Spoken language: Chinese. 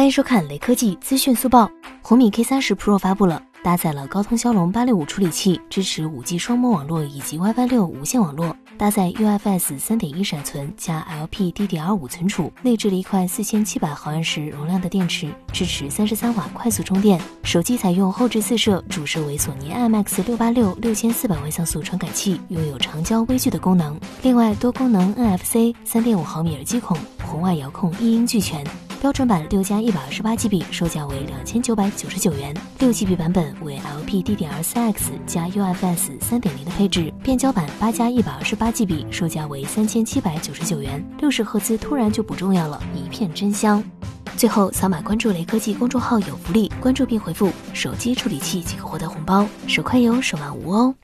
欢迎收看雷科技资讯速报。红米 K 三十 Pro 发布了。搭载了高通骁龙八六五处理器，支持五 G 双模网络以及 WiFi 六无线网络，搭载 UFS 三点一闪存加 LPDDR 五存储，内置了一块四千七百毫安时容量的电池，支持三十三瓦快速充电。手机采用后置四摄，主摄为索尼 IMX 六八六六千四百万像素传感器，拥有长焦微距的功能。另外，多功能 NFC 三点五毫米耳机孔，红外遥控一应俱全。标准版六加一百二十八 GB，售价为两千九百九十九元；六 GB 版本为 LPDDR4X 加 UFS 三点零的配置；变焦版八加一百二十八 GB，售价为三千七百九十九元。六十赫兹突然就不重要了，一片真香。最后，扫码关注雷科技公众号有福利，关注并回复“手机处理器”即可获得红包，手快有，手慢无哦。